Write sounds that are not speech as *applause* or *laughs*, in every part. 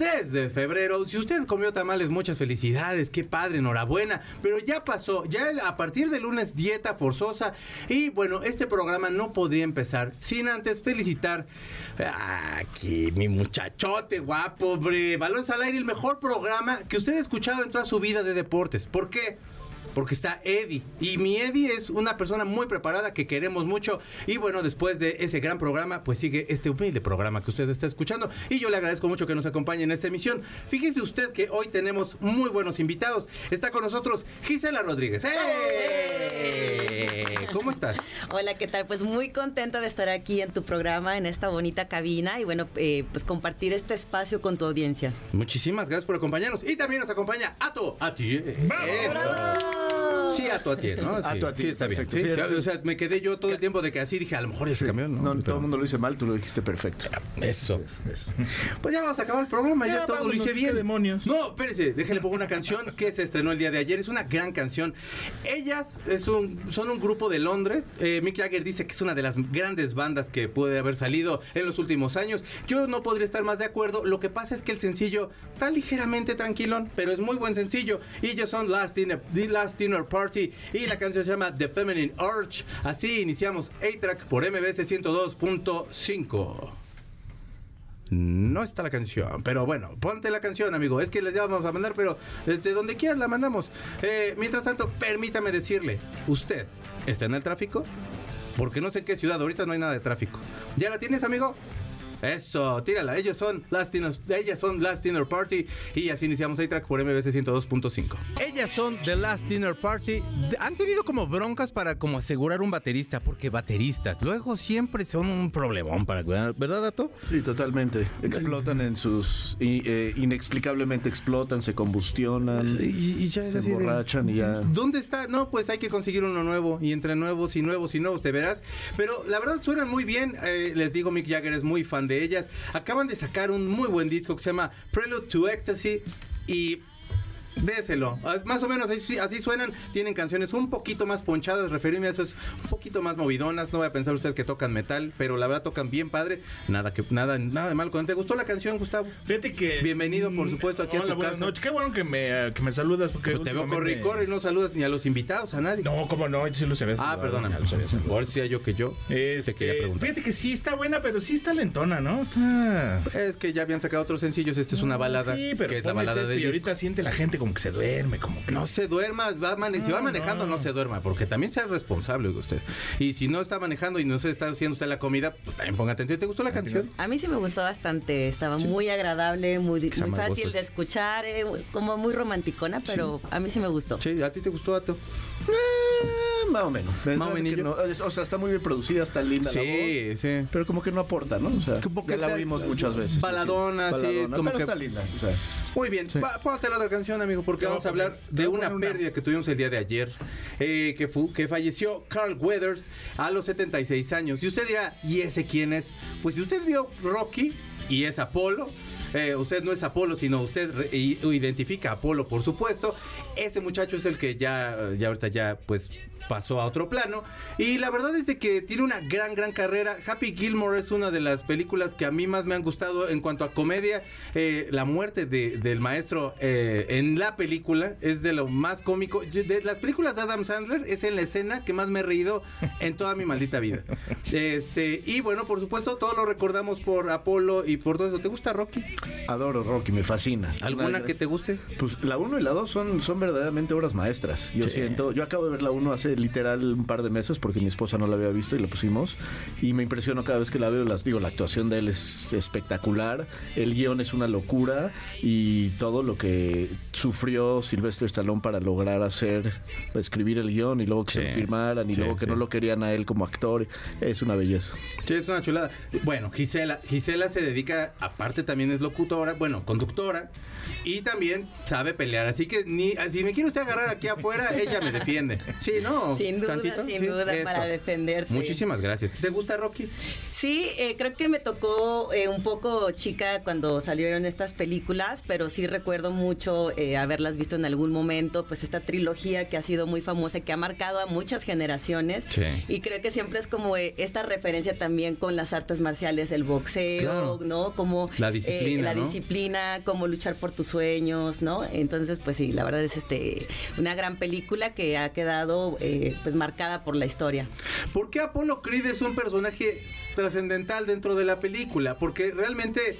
3 de febrero. Si usted comió tamales, muchas felicidades, qué padre, enhorabuena. Pero ya pasó, ya a partir de lunes dieta forzosa. Y bueno, este programa no podría empezar sin antes felicitar aquí mi muchachote guapo, hombre. Balones al aire, el mejor programa que usted ha escuchado en toda su vida de deportes. ¿Por qué? Porque está Eddie. Y mi Eddie es una persona muy preparada que queremos mucho. Y bueno, después de ese gran programa, pues sigue este humilde programa que usted está escuchando. Y yo le agradezco mucho que nos acompañe en esta emisión. Fíjese usted que hoy tenemos muy buenos invitados. Está con nosotros Gisela Rodríguez. ¡Eh! ¿Cómo estás? Hola, ¿qué tal? Pues muy contenta de estar aquí en tu programa, en esta bonita cabina y bueno, eh, pues compartir este espacio con tu audiencia. Muchísimas gracias por acompañarnos. Y también nos acompaña Ato, a ti. ¡Bravo! Sí, a tu a ti, ¿no? Sí, a tu a ti. sí está bien. Sí, o sea, me quedé yo todo el tiempo de que así dije, a lo mejor ese camión, ¿no? No, Pero- todo el mundo lo dice mal, tú lo dijiste perfecto. Eso. *laughs* Pues ya vamos a acabar el programa, ya, Ya, todo lo vámonos, hice bien. ¿qué demonios? No, espérese, déjele pongo una canción que se estrenó el día de ayer. Es una gran canción. Ellas es un, son un grupo de Londres. Eh, Mick Jagger dice que es una de las grandes bandas que puede haber salido en los últimos años. Yo no podría estar más de acuerdo. Lo que pasa es que el sencillo está ligeramente tranquilón, pero es muy buen sencillo. Y ellos son Last Dinner, The Last Dinner Party. Y la canción se llama The Feminine Urge. Así iniciamos A-Track por MBS 102.5. No está la canción, pero bueno, ponte la canción, amigo. Es que les vamos a mandar, pero desde donde quieras la mandamos. Eh, mientras tanto, permítame decirle, ¿usted está en el tráfico? Porque no sé en qué ciudad, ahorita no hay nada de tráfico. ¿Ya la tienes, amigo? Eso, tírala. Ellos son Last Dinner, ellas son Last Dinner Party y así iniciamos A-Track por MBC 102.5. Ellas son The Last Dinner Party. Han tenido como broncas para como asegurar un baterista, porque bateristas luego siempre son un problemón para cuidar, ¿verdad, Dato? Sí, totalmente. Explotan en sus... y, eh, inexplicablemente explotan, se combustionan, Y, y ya es se así de- emborrachan y ya... ¿Dónde está? No, pues hay que conseguir uno nuevo. Y entre nuevos y nuevos y nuevos, te verás. Pero la verdad suenan muy bien. Eh, les digo, Mick Jagger es muy fan de ellas. Acaban de sacar un muy buen disco que se llama Prelude to Ecstasy. Y. Déselo, Ah, más o menos así, así suenan, tienen canciones un poquito más ponchadas, referirme a eso es un poquito más movidonas, no voy a pensar usted que tocan metal, pero la verdad tocan bien padre, nada que nada nada de mal con ¿Te gustó la canción, Gustavo? Fíjate que. Bienvenido, por supuesto, aquí a Hola, tu buenas casa. noches. Qué bueno que me, eh, que me saludas. Porque Pues te veo últimamente- corre y no saludas ni a los invitados, a nadie. No, cómo no, sí los había Ah, perdóname. *laughs* Ahora decía yo que yo Este, te quería preguntar. fíjate que sí está buena, pero sí está lentona, ¿no? Está. Es que ya habían sacado otros sencillos. Esta es una balada. Sí, pero que es la balada este de y ahorita siente la gente como que se duerme, como que. No se duerma, va mane- si va manejando no. no. se duerma, porque también sea responsable usted. Y si no está manejando y no se está haciendo usted la comida, pues también ponga atención. ¿Te gustó la canción? A mí sí me gustó bastante, estaba muy agradable, muy, que se muy fácil de escuchar, eh, como muy romanticona, pero a mí sí me gustó. Sí, ¿a ti te gustó, Ato? Eh, más o menos. Me Más o menos. no- es- o sea, está muy bien producida, está linda la voz. Sí, sí. Pero como que no aporta, ¿no? O sea, Como que ya la oímos muchas veces. baladona, sí, Baladona, como pero que- está linda. O sea, Muy bien, Va, ponte la otra canción, amigo, porque vamos a hablar de una pérdida que tuvimos el día de ayer, eh, que, fu- que falleció Carl Weathers a los 76 años. Y usted dirá, ¿y ese quién es? Pues si usted vio Rocky y es Apolo, eh, usted no es Apolo, sino usted identifica a Apolo, por supuesto. Ese muchacho es el que ya, ya ahorita ya, pues pasó a otro plano. Y la verdad es de que tiene una gran, gran carrera. Happy Gilmore es una de las películas que a mí más me han gustado en cuanto a comedia. Eh, la muerte de- del maestro eh, en la película es de lo más cómico. De las películas de Adam Sandler es en la escena que más me he reído en toda mi maldita vida. Este, y bueno, por supuesto, todos lo recordamos por Apolo y por todo eso. ¿Te gusta Rocky? adoro Rocky, me fascina. ¿Alguna Una- que te guste? Pues la 1 y la 2 son, son verdaderamente obras maestras. Yo Sí. siento, yo acabo de ver la 1 hace literal un par de meses porque mi esposa no la había visto y la pusimos y me impresionó cada vez que la veo. Las digo, la actuación de él es espectacular, el guion es una locura y todo lo que sufrió Sylvester Stallone para lograr hacer, escribir el guion y luego que se lo firmaran y Sí, luego que sí. no lo querían a él como actor, es una belleza. Sí, es una chulada. Bueno, Gisela, Gisela se dedica, aparte también es locutora, bueno, conductora, y también sabe pelear. Así que ni si me quiere usted agarrar aquí afuera, ella me defiende. Sí, ¿no? Sin duda, ¿Tantito? sin Sí, duda, eso. para defenderte. Muchísimas gracias. ¿Te gusta Rocky? Sí, eh, creo que me tocó eh, un poco chica cuando salieron estas películas, pero sí recuerdo mucho eh, haberlas visto en algún momento, pues esta trilogía que ha sido muy famosa, y que ha marcado a muchas generaciones. Sí. Y creo que siempre es como eh, esta referencia también con las artes marciales, el boxeo, Claro. ¿no? Como La disciplina, la ¿no? disciplina, cómo luchar por tus sueños, ¿no? Entonces, pues sí, la verdad es este una gran película que ha quedado eh, pues marcada por la historia. ¿Por qué Apolo Creed es un personaje trascendental dentro de la película? Porque realmente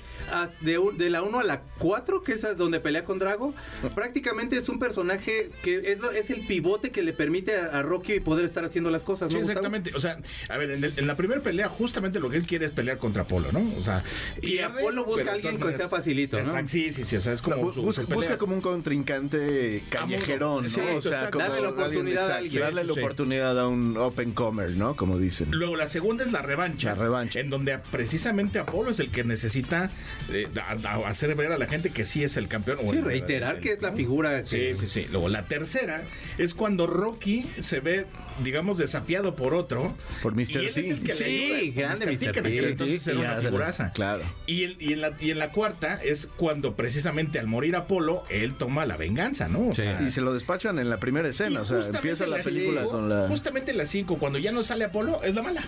de, un- de la 1 a la 4, que es a donde pelea con Drago, prácticamente es un personaje que es, es el pivote que le permite a, a Rocky poder estar haciendo las cosas. Sí, ¿no, Gustavo? exactamente. O sea, a ver, en, el- en la primera pelea, justamente lo que él quiere es pelear contra Apolo, ¿no? O sea, Y pierde, Apolo busca a alguien que sea facilito, ¿no? Exacto, sí, sí, sí. O sea, es como Bu- su, busca, su pelea. busca como un contrincante callejerón, ¿no? Sí, o sea, como Darle la oportunidad a alguien. Darle la Sí. oportunidad a un open comer, ¿no? Como dicen. Luego la segunda es la revancha. La revancha. En donde precisamente Apolo es el que necesita eh, a- a- hacer ver a la gente que sí es el campeón. Sí, reiterar el- que es la figura. Sí, que- sí, sí. Luego la tercera es cuando Rocky se ve, digamos, desafiado por otro. Por Mr. Y él es el T. que Sí, le ayuda. grande Mr. En T. entonces Sí, era una la- figuraza. claro. Y, el- y en la, y en la cuarta es cuando precisamente al morir Apolo, él toma la venganza, ¿no? O Sí. sea, Y se lo despachan en la primera escena, o sea, empieza la película cinco- con la... Justamente las 5, cuando ya no sale Apolo, es la mala.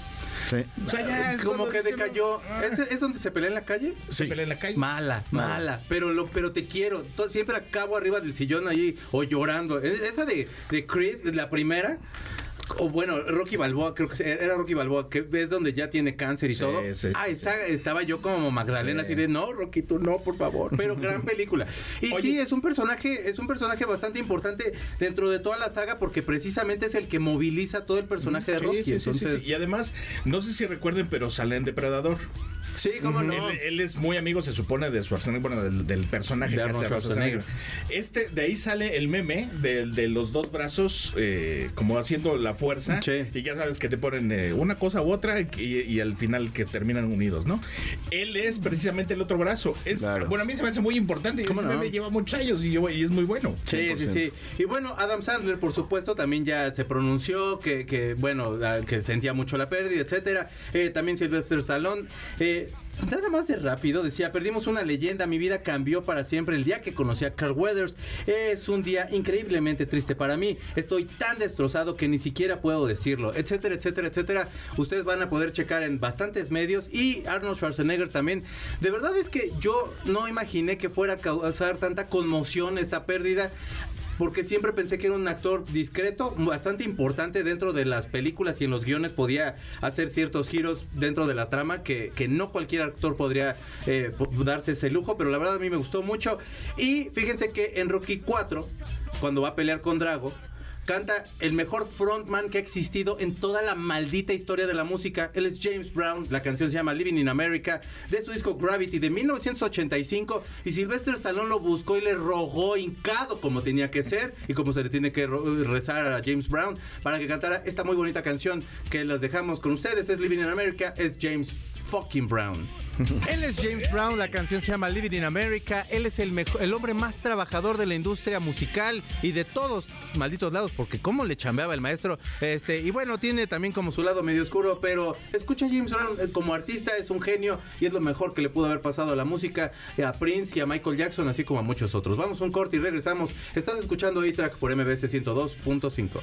Sí. O sea, ya es Como que decayó. "Ah". ¿Es, ¿Es donde se pelea en la calle? Se pelea en la calle. Mala, mala, pero lo, pero te quiero. To- siempre acabo arriba del sillón allí o llorando. Es- Esa de, de Creed, la primera. O bueno, Rocky Balboa, creo que era Rocky Balboa, que es donde ya tiene cáncer y Sí, todo. sí, ah, sí, esa- estaba yo como Magdalena, Sí. así de no, Rocky, tú no, por favor. *laughs* Pero gran película. Y Oye. sí, es un personaje, es un personaje bastante importante dentro de toda la saga, porque precisamente es el que moviliza todo el personaje de Sí, Rocky. sí, sí, sí, entonces, sí. Y además, no sé si recuerden, pero sale en Depredador. sí, cómo no. Él, él es muy amigo, se supone, de Schwarzenegger, bueno, del, del personaje De que hace. Schwarzenegger. Este, de ahí sale el meme de, de los dos brazos eh, como haciendo la fuerza. Sí. Y ya sabes que te ponen eh, una cosa u otra y, y al final que terminan unidos, ¿no? Él es precisamente el otro brazo. Es, Claro. Bueno, a mí se me hace muy importante y ¿Cómo no? meme lleva muchos años y, yo- y es muy bueno. Sí, sí, 100%. sí. Y bueno, Adam Sandler, por supuesto, también ya se pronunció que, que bueno, que sentía mucho la pérdida, etcétera. Eh, también Sylvester Stallone. Eh, Nada más de rápido, decía, perdimos una leyenda, mi vida cambió para siempre el día que conocí a Carl Weathers. Es un día increíblemente triste para mí. Estoy tan destrozado que ni siquiera puedo decirlo, etcétera, etcétera, etcétera. Ustedes van a poder checar en bastantes medios y Arnold Schwarzenegger también. De verdad es que yo no imaginé que fuera a causar tanta conmoción esta pérdida porque siempre pensé que era un actor discreto, bastante importante dentro de las películas y en los guiones podía hacer ciertos giros dentro de la trama que, que no cualquier actor podría eh, darse ese lujo, pero la verdad a mí me gustó mucho. Y fíjense que en Rocky 4, cuando va a pelear con Drago, canta el mejor frontman que ha existido en toda la maldita historia de la música. Él es James Brown. La canción se llama Living in America de su disco Gravity de 1985. Y Sylvester Stallone lo buscó y le rogó hincado como tenía que ser y como se le tiene que rezar a James Brown para que cantara esta muy bonita canción que las dejamos con ustedes. Es Living in America. Es James fucking Brown. *laughs* Él es James Brown, la canción se llama Living in America. Él es el, mejor, el hombre más trabajador de la industria musical y de todos malditos lados, porque cómo le chambeaba el maestro. Este, y bueno, tiene también como su lado medio oscuro, pero escucha a James Brown eh, como artista, es un genio y es lo mejor que le pudo haber pasado a la música, eh, a Prince y a Michael Jackson, así como a muchos otros. Vamos a un corte y regresamos. Estás escuchando A-Track por MBS 102.5.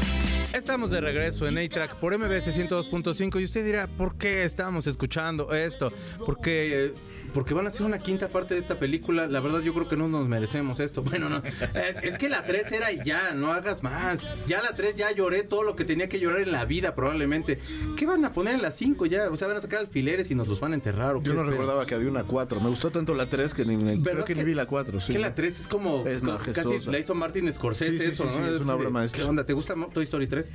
Estamos de regreso en A-Track por MBS 102.5 y usted dirá, ¿por qué estamos escuchando esto? Porque... eh, porque van a hacer una quinta parte de esta película. La verdad, yo creo que no nos merecemos esto. *laughs* Bueno, no. Eh, es que la 3 era y ya, no hagas más. Ya la 3 ya lloré todo lo que tenía que llorar en la vida, probablemente. ¿Qué van a poner en la 5 ya? O sea, van a sacar alfileres y nos los van a enterrar. ¿o Yo no recordaba que había una 4. Me gustó tanto la 3 que ni, ni- ¿Verdad creo que, ni que- vi la 4. Sí. Que la 3 es como Es majestuosa. casi la hizo Martin Scorsese Sí, sí, eso, sí, ¿no? sí, es una obra maestra. ¿Qué onda? ¿Te gusta Toy Story 3?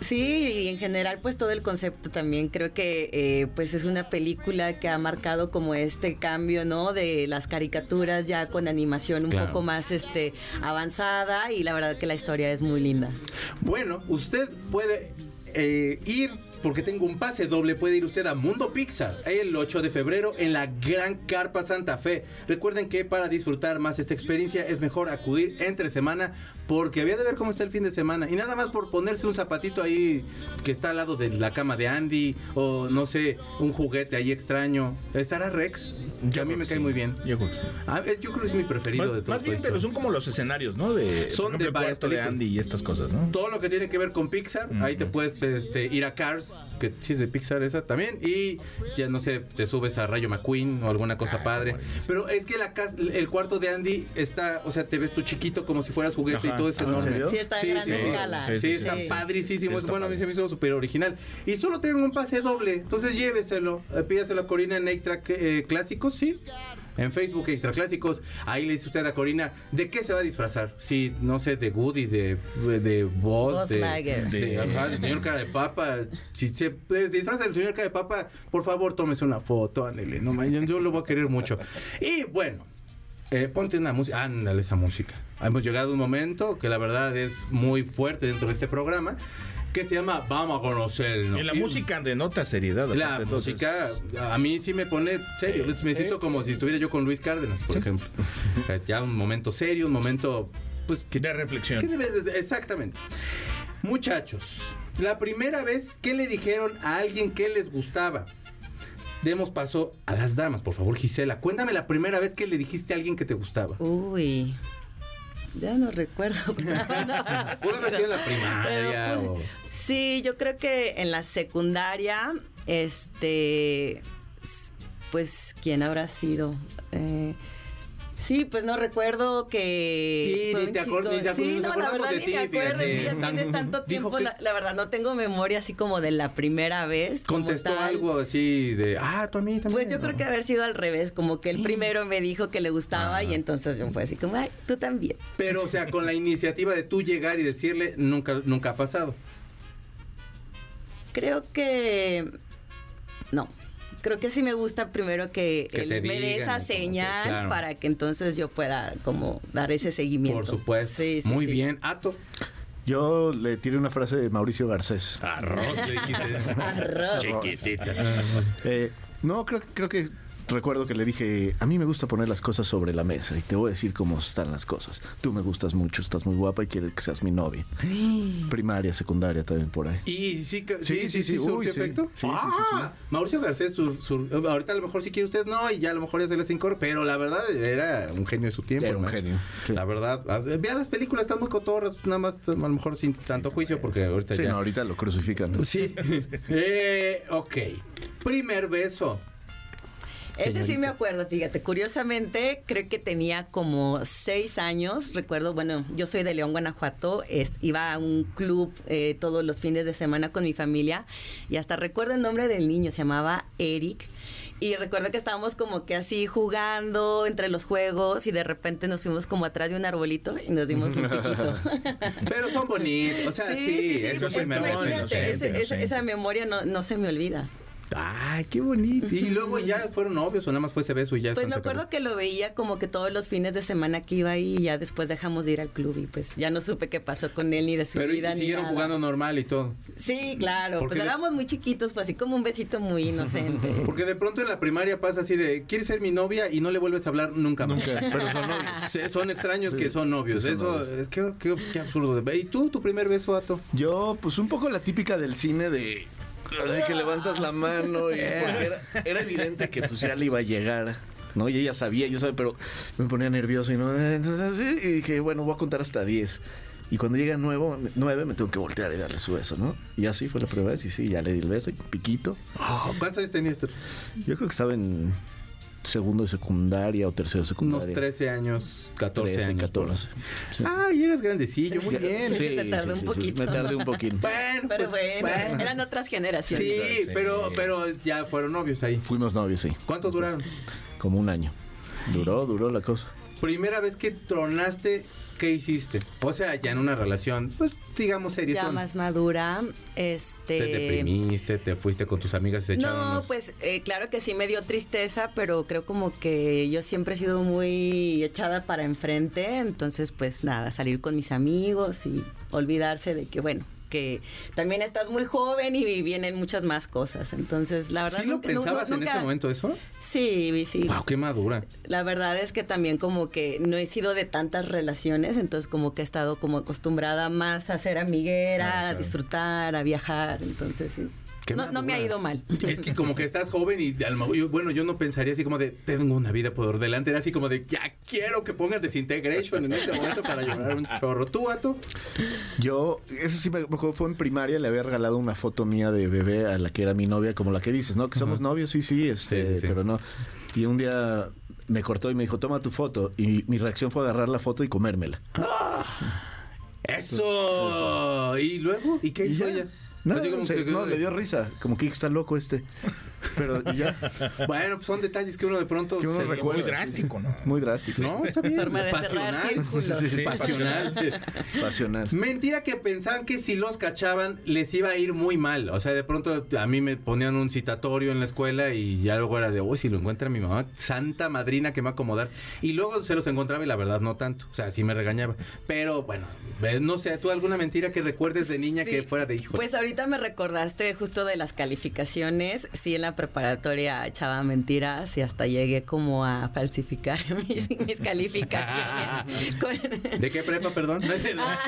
Sí, y en general pues todo el concepto también creo que eh, pues es una película que ha marcado como este cambio, ¿no? De las caricaturas ya con animación un Claro. poco más este avanzada y la verdad que la historia es muy linda. Bueno, usted puede eh, ir, porque tengo un pase doble, puede ir usted a Mundo Pixar el 8 de febrero en la Gran Carpa Santa Fe. Recuerden que para disfrutar más esta experiencia es mejor acudir entre semana porque había de ver cómo está el fin de semana. Y nada más por ponerse un zapatito ahí que está al lado de la cama de Andy o no sé, un juguete ahí extraño. ¿Estará Rex? Que a mí me cae muy bien. Yo creo que sí. Ah, eh, yo creo que es mi preferido Más, de todos. más bien, pero son como los escenarios, ¿no? De, Son por de ejemplo, el varias cuarto de. Andy y estas cosas, ¿no? todo lo que tiene que ver con Pixar, ahí te puedes este, ir a Cars, que sí es de Pixar esa también, y ya no sé, te subes a Rayo McQueen o alguna cosa Ah, padre. Pero es que la casa, el cuarto de Andy está, o sea, te ves tú chiquito como si fueras juguete Ajá. y todo es Ah, ¿en enorme. Sí, está en gran escala. Sí, Sí, está sí. padricísimo. Sí, está bueno, a mí padre. se me hizo súper original. Y solo tienen un pase doble. Entonces lléveselo. Eh, Pídaselo a Corina en Extra eh, Clásicos, sí. En Facebook Extra Clásicos. Ahí le dice usted a Corina de qué se va a disfrazar. Sí, no sé, de Woody, de, de Buzz de, Lightyear. de, De- ajá, del señor cara de papa. Si se disfraza del señor cara de papa, por favor, tómese una foto, ándele. No, yo, yo lo voy a querer mucho. Y bueno. Eh, ponte una música, ándale esa música. Hemos llegado a un momento que la verdad es muy fuerte dentro de este programa, que se llama Vamos a conocernos. Y la Y música denota seriedad. La aparte, entonces- música a mí sí me pone serio. Me siento como si estuviera yo con Luis Cárdenas, por ejemplo. Ya un momento serio, un momento pues que De reflexión. ¿Qué debe de- Exactamente. Muchachos, la primera vez que le dijeron a alguien que les gustaba. Demos paso a las damas, por favor, Gisela. Cuéntame la primera vez que le dijiste a alguien que te gustaba. Uy. Ya no recuerdo. *laughs* Pudo haber sido en la primaria Pero, o... Sí, yo creo que en la secundaria, este, pues, ¿quién habrá sido? Eh, sí, pues no recuerdo que Sí, fue ni un te chico- Sí, no, la verdad ni me acuerdo, ya tiene tanto *laughs* tiempo, que- la, la verdad no tengo memoria así como de la primera vez. como Contestó tal. algo así de, ah, tú a mí también. Pues yo creo que haber sido al revés, como que el primero me dijo que le gustaba Ah. y entonces yo fue así como, ay, tú también. Pero, o sea, con la iniciativa de tú llegar y decirle, nunca, nunca ha pasado. Creo que no. Creo que sí me gusta primero que, Que él me dé esa que, señal claro. para que entonces yo pueda como dar ese seguimiento. Por supuesto. Sí, sí, Muy sí. bien. Ato. Yo le tiré una frase de Mauricio Garcés. Arroz, le dijiste. *laughs* Arroz. Chiquitita. Eh, no, creo, creo que recuerdo que le dije, a mí me gusta poner las cosas sobre la mesa y te voy a decir cómo están las cosas. Tú me gustas mucho, estás muy guapa y quiero que seas mi novia. *gasps* Primaria, secundaria también por ahí. Y sí, que- sí, Sí, sí, sí, sí, sí. surgió Uy, sí. efecto. Sí, sí, sí, sí. Ah, Mauricio Garcés, ahorita a lo mejor sí quiere usted, no, y ya a lo mejor ya se les incorpora, pero la verdad era un genio de su tiempo. Era un genio, sí. La verdad, ah, vean las películas, están muy cotorras, nada más a lo mejor sin tanto juicio, porque ahorita Sí, ya... no, ahorita lo crucifican. Sí. *laughs* eh, ok. Primer beso. Ese sí me acuerdo, fíjate. Curiosamente, creo que tenía como seis años. Recuerdo, bueno, yo soy de León, Guanajuato. es- iba a un club eh, todos los fines de semana con mi familia. Y hasta recuerdo el nombre del niño, se llamaba Eric. Y recuerdo que estábamos como que así jugando entre los juegos y de repente nos fuimos como atrás de un arbolito y nos dimos un piquito. *laughs* Pero son bonitos, o sea, sí, eso sí es me que parece imagínate, inocente, ese- esa, esa memoria no, no se me olvida. Ay, qué bonito. Y luego ya fueron novios o nada más fue ese beso y ya Pues me acuerdo acabó? que lo veía como que todos los fines de semana que iba ahí y ya después dejamos de ir al club y pues ya no supe qué pasó con él ni de su Pero vida ni siguieron nada. jugando normal y todo. Sí, claro, Porque pues de- éramos muy chiquitos, pues así como un besito muy inocente. *laughs* Porque de pronto en la primaria pasa así de, ¿quieres ser mi novia? Y no le vuelves a hablar nunca más. Nunca, pero son *laughs* novios. Sí, son extraños Sí, que son novios. que son Eso novios. es que qué, qué absurdo. ¿Y tú, tu primer beso, Ato? Yo, pues un poco la típica del cine de... Así que levantas la mano y porque era, era evidente que pues ya le iba a llegar. ¿no? Y ella sabía, yo sabía, pero me ponía nervioso y no. Entonces, sí, y dije, bueno, voy a contar hasta 10. Y cuando llega nuevo, nueve, me tengo que voltear y darle su beso, ¿no? Y así fue la primera vez. Y sí, ya le di el beso y piquito. Oh, ¿Cuántos años tenías tú? Yo creo que estaba en segundo de secundaria o tercero de secundaria. Unos 13 años, 14 13, años. 14. Sí. Ay, eres grandecillo, muy bien. Sí. te tardé un poquito. Me tardé un poquito. Bueno, Pero pues, bueno, eran otras generaciones. Sí, Sí. pero, pero ya fueron novios ahí. Fuimos novios, sí. ¿Cuánto duraron? Como un año. Duró, duró la cosa. Primera vez que tronaste, ¿qué hiciste? O sea, ya en una relación, pues digamos seria. Ya más madura, este... Te deprimiste, te fuiste con tus amigas y se echaron No, unos- pues eh, claro que sí me dio tristeza, pero creo como que yo siempre he sido muy echada para enfrente, entonces pues nada, salir con mis amigos y olvidarse de que bueno, que también estás muy joven y vienen muchas más cosas, entonces la verdad ¿Sí lo nunca- pensabas en ese momento eso? Sí, sí. Wow, qué madura. La verdad es que también como que no he sido de tantas relaciones, entonces como que he estado como acostumbrada más a ser amiguera, Claro, a disfrutar, a viajar, entonces sí. Qué No, no me ha ido mal. Es que como que estás joven y a lo mejor yo- bueno, yo no pensaría así como de tengo una vida por delante, era así como de ya quiero que pongas Desintegration en este momento para llorar un chorro. ¿Tú, Gato? Yo, eso sí me acuerdo, fue en primaria, le había regalado una foto mía de bebé a la que era mi novia, como la que dices, ¿no? Que somos novios, sí, sí, este, Sí, sí, sí. pero no. Y un día me cortó y me dijo, toma tu foto. Y mi reacción fue agarrar la foto y comérmela. Eso. ¿Y luego? ¿Y qué hizo ella? No, Así como se- que- no, le dio risa. Como que está loco este. Pero ya. *laughs* Bueno, pues son detalles que uno de pronto Que uno se- recuerda. Muy drástico, ¿no? Muy drástico. No, está bien. Forma de cerrar círculos. Sí, Sí, pasional. Pasional. Mentira que pensaban que si los cachaban les iba a ir muy mal. O sea, de pronto a mí me ponían un citatorio en la escuela y ya luego era de, uy, si lo encuentra mi mamá, santa madrina que me va a acomodar. Y luego se los encontraba y la verdad no tanto. O sea, sí me regañaba. Pero bueno, no sé, ¿tú alguna mentira que recuerdes de niña Sí. que fuera de hijo? Pues ahorita me recordaste justo de las calificaciones. Sí, en la preparatoria echaba mentiras y hasta llegué como a falsificar *laughs* mis, mis calificaciones. *laughs* Con- ¿De qué prepa, perdón? *laughs* Ah,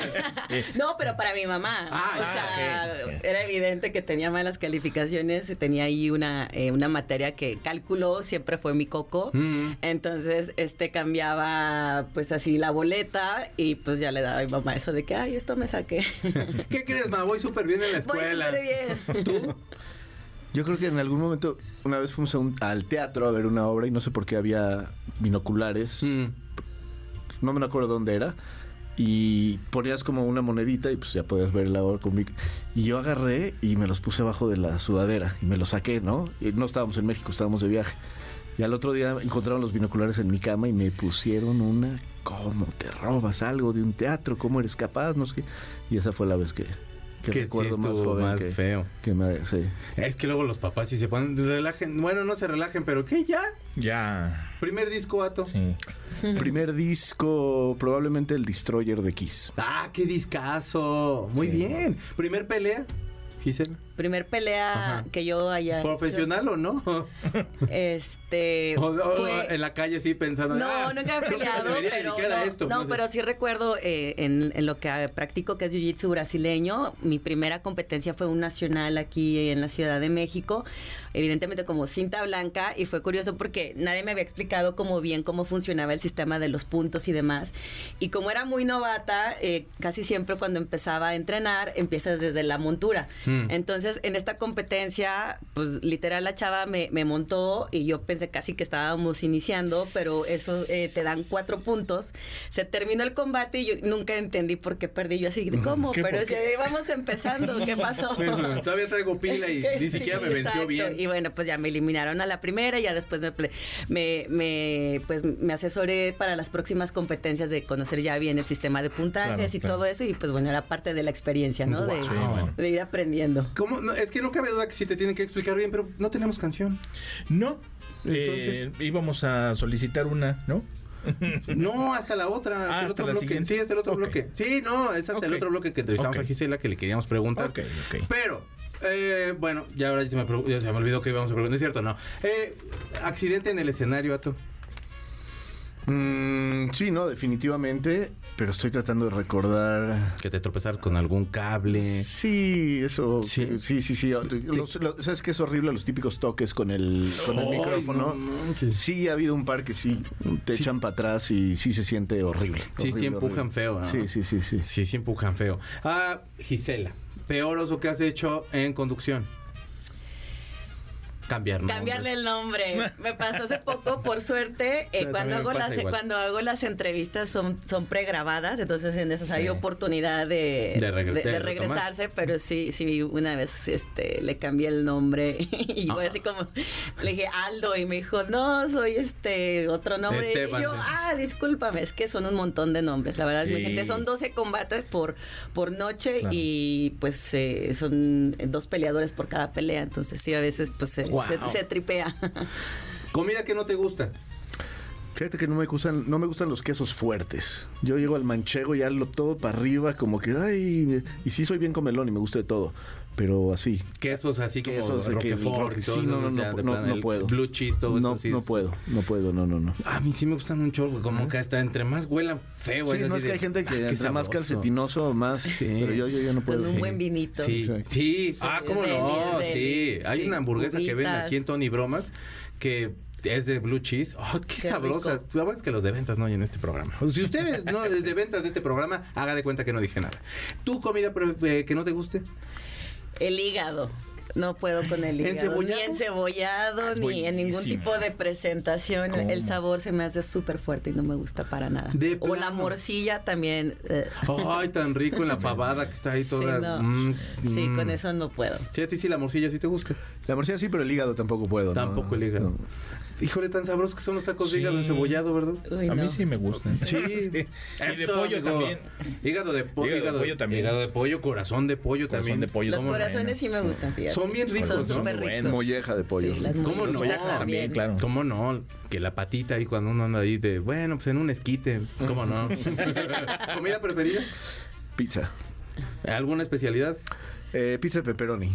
no, pero para mi mamá. Ah, o ah, sea, era evidente que tenía malas calificaciones. Tenía ahí una, eh, una materia que cálculo siempre fue mi coco. Mm. Entonces, este cambiaba pues así la boleta y pues ya le daba a mi mamá eso de que, ay, esto me saqué. ¿Qué crees, ma? Voy súper bien en la Voy escuela. bien. ¿Tú? Yo creo que en algún momento, una vez fuimos a un- al teatro a ver una obra y no sé por qué había binoculares. Mm. No me acuerdo dónde era. Y ponías como una monedita y pues ya podías ver la obra con mic- Y yo agarré y me los puse abajo de la sudadera y me los saqué, ¿no? Y no estábamos en México, estábamos de viaje. Y al otro día encontraron los binoculares en mi cama y me pusieron una, ¿cómo te robas algo de un teatro? ¿Cómo eres capaz? No sé qué. Y esa fue la vez que, que Que sí más estuvo joven más que, feo. que me... Sí. Es que luego los papás si se ponen, relajen, bueno, no se relajen, pero ¿qué ya? Ya. Primer disco, vato. Sí. *laughs* Primer disco, probablemente el Destroyer de Kiss. Ah, qué discazo. Muy Sí. bien. Primer pelea, Gisela. Primer pelea Ajá. que yo haya hecho, ¿Profesional o no? este *laughs* O, o- fue- en la calle sí pensando. No, ah, nunca *laughs* he peleado, pero a no, esto, no, sé. pero sí recuerdo eh, en, en lo que eh, practico, que es Jiu-Jitsu brasileño, mi primera competencia fue un nacional aquí en la Ciudad de México, evidentemente como cinta blanca, y fue curioso porque nadie me había explicado como bien cómo funcionaba el sistema de los puntos y demás, y como era muy novata, eh, casi siempre cuando empezaba a entrenar, empiezas desde la montura. Mm. Entonces, en esta competencia, pues literal la chava me, me montó y yo pensé casi que estábamos iniciando, pero eso eh, te dan cuatro puntos. Se terminó el combate y yo nunca entendí por qué perdí. Yo así, ¿cómo? ¿Qué, Pero si íbamos empezando, ¿qué pasó? Todavía traigo pila y *laughs* ni Sí, siquiera me venció bien. Y bueno, pues ya me eliminaron a la primera y ya después me, me, me, pues, me asesoré para las próximas competencias de conocer ya bien el sistema de puntajes Claro, y claro. todo eso. Y pues bueno, era parte de la experiencia, ¿no? De, de ir aprendiendo. ¿Cómo? No, es que no cabe duda que sí te tienen que explicar bien, pero no tenemos canción. No. Entonces- Eh, íbamos a solicitar una, ¿no? No, hasta la otra, hasta Ah, el hasta otro la bloque. siguiente. Sí, hasta el otro bloque. Sí, no, es hasta el otro bloque que entrevistamos Ok. a Gisela que le queríamos preguntar. Ok, ok. Pero, eh, bueno, ya ahora ya se me, ya se me olvidó que íbamos a preguntar. Es cierto, no. Eh, accidente en el escenario, Ato. Mm, sí, no, definitivamente. Pero estoy tratando de recordar. Que te tropezar con algún cable. Sí, eso. Sí. Sí, sí, sí. Los- los- ¿Sabes qué es horrible? Los típicos toques con el, con el Ay, micrófono. no sí, ha habido un par que sí te Sí. echan para atrás y sí se siente horrible. Sí, sí empujan horrible. feo, ¿no? Sí, sí, sí, sí. Sí, sí empujan feo. Ah, Gisela, peor oso que has hecho en conducción. Cambiar. Cambiarle el nombre. *laughs* Me pasó hace poco, por suerte, eh, cuando hago las igual. cuando hago las entrevistas son son pregrabadas, entonces en esas hay oportunidad de, De regre- de- de de retomar. regresarse, pero sí sí una vez este le cambié el nombre *laughs* y yo Ah. así como le dije Aldo y me dijo, "No, soy este otro nombre." Esteban. Y yo, "Ah, discúlpame, es que son un montón de nombres, la verdad, mi Sí. gente son 12 combates por por noche Claro. y pues eh, son dos peleadores por cada pelea, entonces sí a veces pues Wow. Se- se tripea. *laughs* Comida que no te gusta. Fíjate que no me gustan, no me gustan los quesos fuertes. Yo llego al manchego y lo todo para arriba, como que, ay, y sí soy bien comelón y me gusta de todo. Pero así. Quesos así como Quesos de que- Roquefort y sí, no, no, no, no, no puedo. Blue cheese, todo no, eso sí. no es- puedo, no puedo, no, no, no. A mí sí me gustan un chorro, como que hasta entre más huelan feo. Sí, es no así es que de, hay gente que "Ah, entre más sabroso". calcetinoso, más. Sí. Pero yo, yo, yo no Con puedo. un Sí. buen vinito. Sí, sí. Ah, cómo no, deli. sí. Hay Sí, una hamburguesa que ven aquí en Tony Bromas que es de blue cheese. ¡Oh, qué, Qué sabrosa! rico. La verdad es que los de ventas no hay en este programa. Si ustedes no *laughs* es de ventas de este programa, haga de cuenta que no dije nada. ¿Tu comida eh, que no te guste? El hígado. No puedo con el hígado. ¿Encebollado? Ni encebollado, Ah, ni en ningún tipo de presentación. ¿Cómo? El sabor se me hace súper fuerte y no me gusta para nada. De o la morcilla también. eh, Ay, tan rico en la *laughs* fabada que está ahí toda. sí, no. mm, Sí, mm. con eso no puedo. Sí, a ti sí la morcilla sí te gusta. La morcilla sí, pero el hígado tampoco puedo. ¿no? Tampoco el hígado. No. Híjole, tan sabrosos que son los tacos de hígado encebollado, ¿verdad? Uy, a no. mí sí me gustan. Sí. *laughs* Y de pollo amigo. también. Hígado de, po- Hígado de hígado pollo también. Hígado de pollo, corazón de pollo Corazón también. de pollo Los corazones sí me gustan, fíjate. Son bien ricos, Son ¿no? súper Muy ricos. buenos. Molleja de pollo. Sí, las ¿Cómo no? Mollejas también, claro. ¿Cómo no? Que la patita ahí cuando uno anda ahí de, bueno, pues en un esquite. ¿Cómo no? *laughs* ¿Comida preferida? Pizza. ¿Alguna especialidad? Eh, pizza de pepperoni.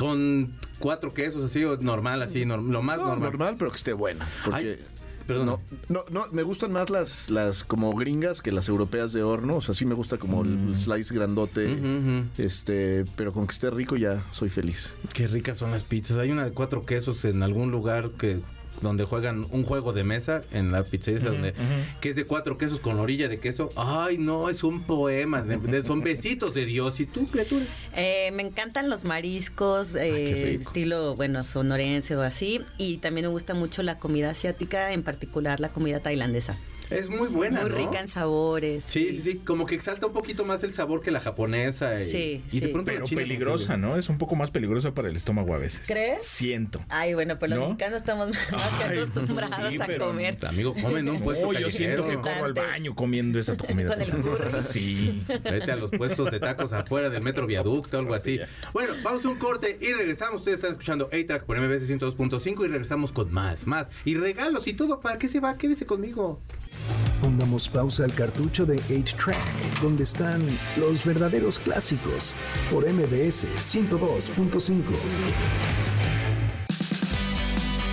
Con cuatro quesos así o normal, así, norm- lo más No, normal. normal. pero que esté buena. Porque Ay, perdón. No, no, no, me gustan más las, las como gringas que las europeas de horno. O sea, sí me gusta como el slice grandote. Mm. Ujú, ujú. Este, pero con que esté rico ya soy feliz. Qué ricas son las pizzas. Hay una de cuatro quesos en algún lugar que donde juegan un juego de mesa en la pizzería donde que es de cuatro quesos con orilla de queso. Ay, no, es un poema, de- de- son *laughs* besitos de Dios. ¿Y tú, criatura? Eh, me encantan los mariscos, eh, estilo, bueno, sonorense o así. Y también me gusta mucho la comida asiática, en particular la comida tailandesa. Es muy buena, Muy ¿no? rica en sabores. Sí, sí, sí, como que exalta un poquito más el sabor que la japonesa. Y, Sí, y de sí. pronto Pero china peligrosa, ¿no? Es un poco más peligrosa para el estómago a veces. ¿Crees? Siento. Ay, bueno, pero ¿No? los mexicanos estamos más *laughs* que Ay, acostumbrados sí, a pero- comer. Amigo, comen en un puesto No, yo siento que corro al baño comiendo esa comida. Con el curry. Sí. Vete a los puestos de tacos afuera del metro viaducto o algo así. *laughs* Bueno, vamos a un corte y regresamos. Ustedes están escuchando A-Track por MBS 102.5 y regresamos con más, más. Y regalos y todo. ¿Para qué se va? Quédese conmigo. Pongamos pausa al cartucho de 8-Track, donde están los verdaderos clásicos, por MBS 102.5.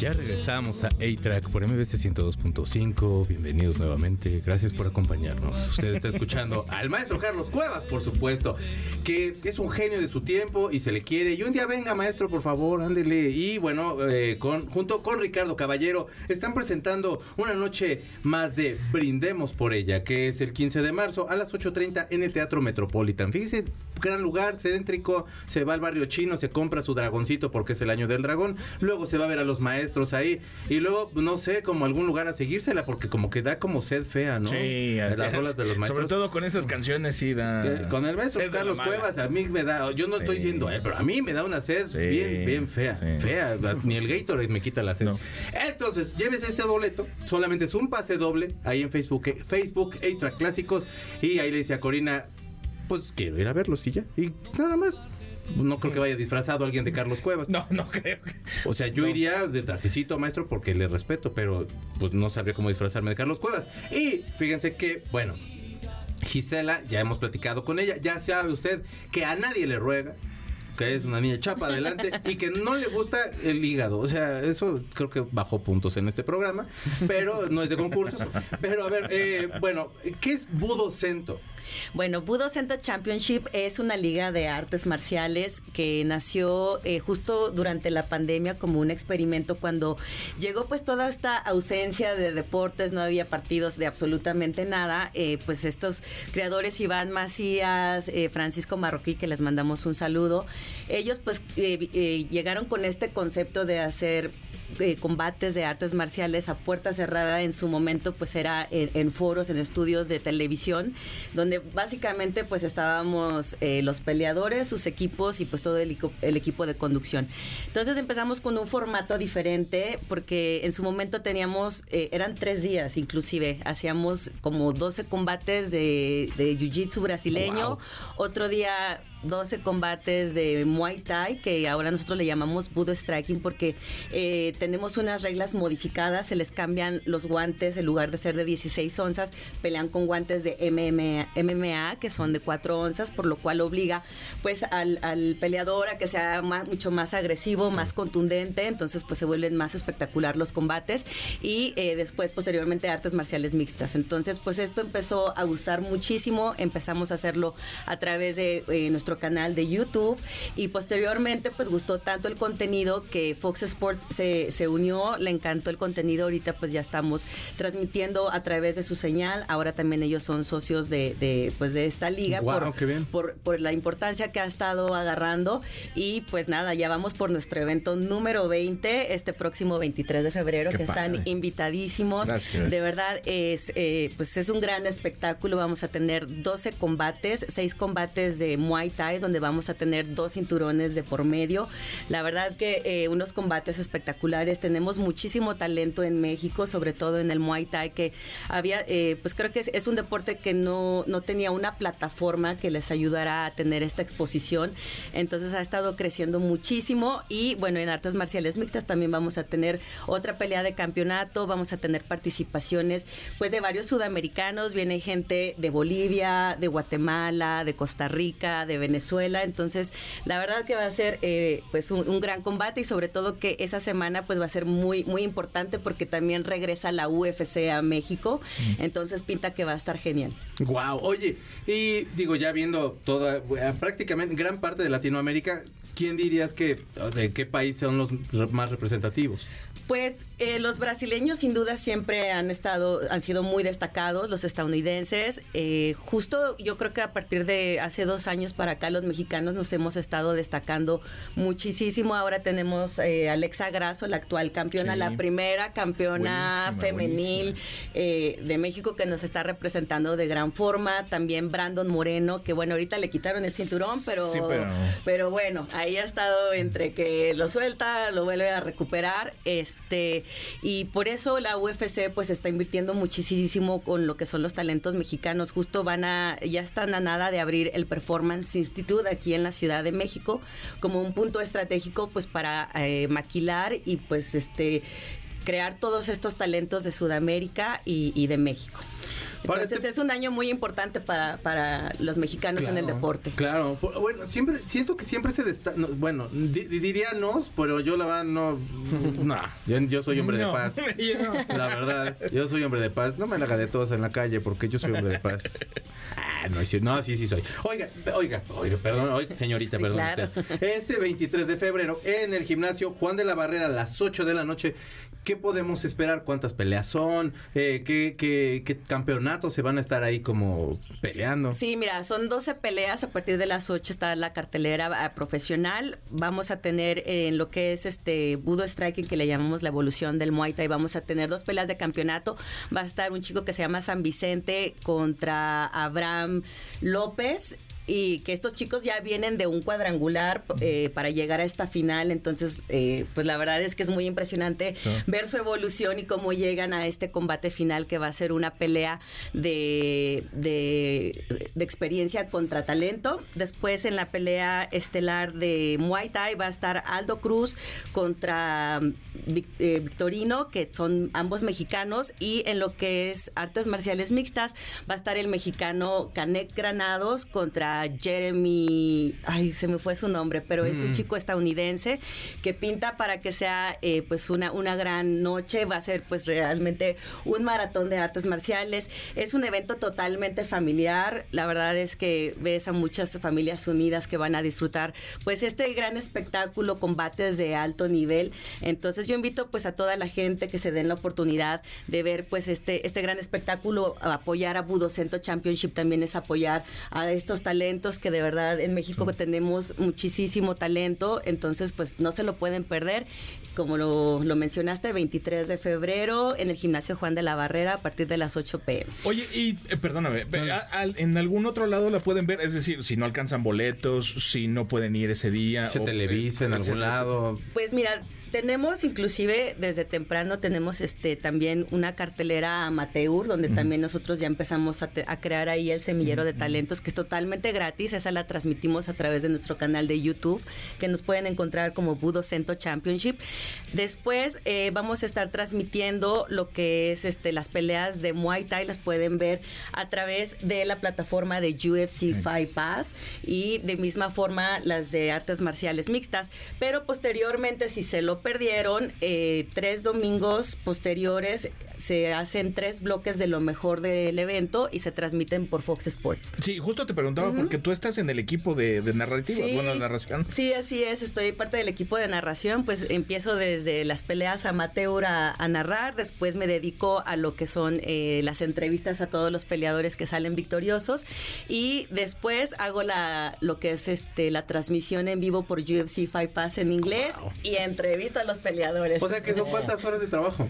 Ya regresamos a A-Track por MBC 102.5. Bienvenidos nuevamente. Gracias por acompañarnos. Usted está escuchando *laughs* al maestro Carlos Cuevas, por supuesto, que es un genio de su tiempo y se le quiere. Y un día venga, maestro, por favor, ándele. Y bueno, eh, con, junto con Ricardo Caballero, están presentando una noche más de Brindemos por ella, que es el 15 de marzo a las 8.30 en el Teatro Metropolitan. Fíjese, gran lugar, céntrico, se va al barrio chino, se compra su dragoncito porque es el año del dragón, luego se va a ver a los maestros ahí y luego, no sé, como algún lugar a seguírsela porque como que da como sed fea, ¿no? Sí, las así es. rolas de los maestros. Sobre todo con esas canciones sí da. Que Con el maestro sed Carlos. Cuevas, a mí me da, yo no Sí. estoy diciendo él, pero a mí me da una sed Sí, bien, bien fea, sí. fea, ni el Gatorade me quita la sed. No. Entonces, llévese este boleto, solamente es un pase doble, ahí en Facebook, eh, Facebook, A-Track Clásicos, y ahí le dice a Corina, pues quiero ir a verlos y ya, y nada más. no creo que vaya disfrazado alguien de Carlos Cuevas. No, no creo. O sea, yo iría de trajecito, maestro, porque le respeto, pero pues no sabría cómo disfrazarme de Carlos Cuevas. Y fíjense que, bueno, Gisela, ya hemos platicado con ella, ya sabe usted que a nadie le ruega, que es una niña chapa adelante y que no le gusta el hígado. O sea, eso creo que bajó puntos en este programa, pero no es de concursos. Pero a ver, eh, bueno, ¿qué es Budo Cento? Bueno, Budo Center Championship es una liga de artes marciales que nació eh, justo durante la pandemia como un experimento cuando llegó pues toda esta ausencia de deportes, no había partidos de absolutamente nada, eh, pues estos creadores Iván Macías, eh, Francisco Marroquí, que les mandamos un saludo, ellos pues llegaron con este concepto de hacer eh, combates de artes marciales a puerta cerrada en su momento pues era en, foros, en estudios de televisión, donde básicamente pues estábamos eh, los peleadores, sus equipos y pues todo el, el, equipo de conducción. Entonces empezamos con un formato diferente porque en su momento teníamos, eh, eran tres días inclusive, hacíamos como 12 combates de, de Jiu-Jitsu brasileño, otro día 12 combates de Muay Thai, que ahora nosotros le llamamos Budo Striking, porque eh, tenemos unas reglas modificadas, se les cambian los guantes, en lugar de ser de 16 onzas, pelean con guantes de MMA, MMA que son de 4 onzas, por lo cual obliga pues al, peleador a que sea mucho más agresivo, más contundente, entonces pues se vuelven más espectacular los combates y eh, después posteriormente artes marciales mixtas. Entonces pues esto empezó a gustar muchísimo, empezamos a hacerlo a través de eh, nuestro canal de YouTube. Y posteriormente pues gustó tanto el contenido que Fox Sports se, se unió, le encantó el contenido, ahorita pues ya estamos transmitiendo a través de su señal, ahora también ellos son socios de, de pues de esta liga por, por, por, la importancia que ha estado agarrando. Y pues nada, ya vamos por nuestro evento número 20 este próximo 23 de febrero que están invitadísimos, de verdad es eh, pues es un gran espectáculo, vamos a tener 12 combates, 6 combates de Muay donde vamos a tener dos cinturones de por medio. La verdad que eh, unos combates espectaculares. Tenemos muchísimo talento en México, sobre todo en el Muay Thai, que había, eh, pues creo que es, un deporte que no, no tenía una plataforma que les ayudara a tener esta exposición. Entonces ha estado creciendo muchísimo y bueno, en artes marciales mixtas también vamos a tener otra pelea de campeonato, vamos a tener participaciones pues de varios sudamericanos, viene gente de Bolivia, de Guatemala, de Costa Rica, de Venezuela Venezuela. Entonces, la verdad que va a ser eh, pues un, gran combate y sobre todo que esa semana pues va a ser muy, muy importante porque también regresa la UFC a México. Mm. Entonces pinta que va a estar genial. Wow, oye, y digo, ya viendo toda, prácticamente gran parte de Latinoamérica, ¿quién dirías que de qué país son los más representativos? Pues eh, los brasileños sin duda siempre han estado, han sido muy destacados, los estadounidenses. Eh, justo yo creo que a partir de hace dos años para acá los mexicanos nos hemos estado destacando muchísimo. Ahora tenemos eh, Alexa Grasso, la actual campeona, la primera campeona femenil de México que nos está representando de gran forma. También Brandon Moreno, que bueno, ahorita le quitaron el cinturón, pero, pero... pero bueno, ahí ha estado entre que lo suelta, lo vuelve a recuperar. Este, y por eso la UFC pues está invirtiendo muchísimo con lo que son los talentos mexicanos. Justo van a, ya están a nada de abrir el Performance Institute aquí en la Ciudad de México como un punto estratégico pues para eh, maquilar y pues este crear todos estos talentos de Sudamérica y de México. Entonces es un año muy importante para, para los mexicanos en el deporte. Claro, bueno, siempre siento que siempre se destaca, bueno, diría no, pero yo la verdad no, *laughs* no, yo, soy hombre de paz. *laughs* La verdad, yo soy hombre de paz. No me la haga de todos en la calle porque yo soy hombre de paz. Ah, no, no, sí, sí soy. Oiga, oiga, oiga, perdón, oiga, señorita, perdón usted. Este 23 de febrero en el gimnasio Juan de la Barrera a las 8 de la noche, ¿qué podemos esperar? ¿Cuántas peleas son? Eh, ¿qué, qué, qué campeonato? Se van a estar ahí como peleando. Sí, mira, son 12 peleas. A partir de las 8 está la cartelera ah, profesional. Vamos a tener en lo que es este Budo Striking, que le llamamos la evolución del Muay Thai, vamos a tener dos peleas de campeonato. Va a estar un chico que se llama San Vicente contra Abraham López y que estos chicos ya vienen de un cuadrangular eh, para llegar a esta final, entonces eh, pues la verdad es que es muy impresionante ver su evolución y cómo llegan a este combate final que va a ser una pelea de, de, experiencia contra talento. Después en la pelea estelar de Muay Thai va a estar Aldo Cruz contra eh, Victorino, que son ambos mexicanos, y en lo que es artes marciales mixtas va a estar el mexicano Canek Granados contra Jeremy, ay, se me fue su nombre, pero es un mm. chico estadounidense que pinta para que sea eh, pues una, una gran noche, va a ser pues realmente un maratón de artes marciales, es un evento totalmente familiar, la verdad es que ves a muchas familias unidas que van a disfrutar pues este gran espectáculo, combates de alto nivel, entonces yo invito pues a toda la gente que se den la oportunidad de ver pues este, este gran espectáculo, apoyar a Budocento Championship también es apoyar a estos talentos que de verdad en México tenemos muchísimo talento, entonces pues no se lo pueden perder, como lo, lo mencionaste, 23 de febrero en el gimnasio Juan de la Barrera a partir de las 8 pm. Oye, y eh, perdóname, ¿en algún otro lado la pueden ver? Es decir, si no alcanzan boletos, si no pueden ir ese día. Se televisa en algún lado. Pues mira, tenemos inclusive desde temprano tenemos este también una cartelera amateur donde también nosotros ya empezamos a, crear ahí el semillero de talentos que es totalmente gratis. Esa la transmitimos a través de nuestro canal de YouTube que nos pueden encontrar como Budo Cento Championship. Después eh, vamos a estar transmitiendo lo que es este las peleas de Muay Thai las pueden ver a través de la plataforma de UFC Fight Pass y de misma forma las de artes marciales mixtas. Pero posteriormente si se lo perdieron, eh, tres domingos posteriores se hacen tres bloques de lo mejor del evento y se transmiten por Fox Sports. Sí, justo te preguntaba porque tú estás en el equipo de, narrativa, bueno, narración. Sí, así es, estoy parte del equipo de narración, pues empiezo desde las peleas amateur a, a narrar, después me dedico a lo que son eh, las entrevistas a todos los peleadores que salen victoriosos y después hago la lo que es este la transmisión en vivo por UFC Fight Pass en inglés y entrevisto a los peleadores. O sea que son cuántas horas de trabajo.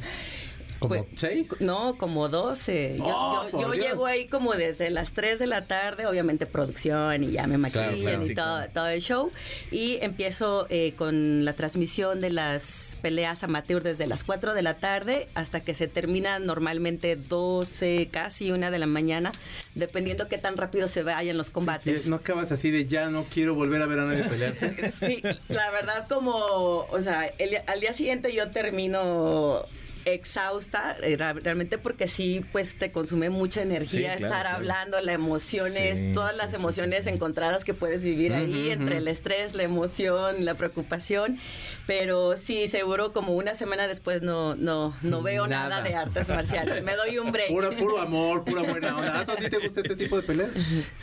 ¿Como pues, seis? No, como doce. yo, llego ahí como desde las tres de la tarde, obviamente producción y ya me maquillan y todo, el show. Y empiezo eh, con la transmisión de las peleas amateur desde las cuatro de la tarde hasta que se termina normalmente doce, casi una de la mañana, dependiendo qué tan rápido se vayan los combates. no acabas así de ya no quiero volver a ver a nadie pelearse. *laughs* sí, la verdad como, o sea, al día siguiente yo termino exhausta, eh, realmente porque sí, pues te consume mucha energía estar hablando, la emociones, todas las emociones encontradas que puedes vivir ahí, entre el estrés, la emoción, la preocupación, pero sí, seguro como una semana después no, no, no veo nada, de artes marciales, me doy un break. Puro, puro *laughs* amor, pura buena onda. ¿A ti te gusta este tipo de peleas?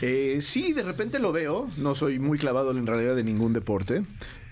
Eh, sí, de repente lo veo, no soy muy clavado en realidad de ningún deporte,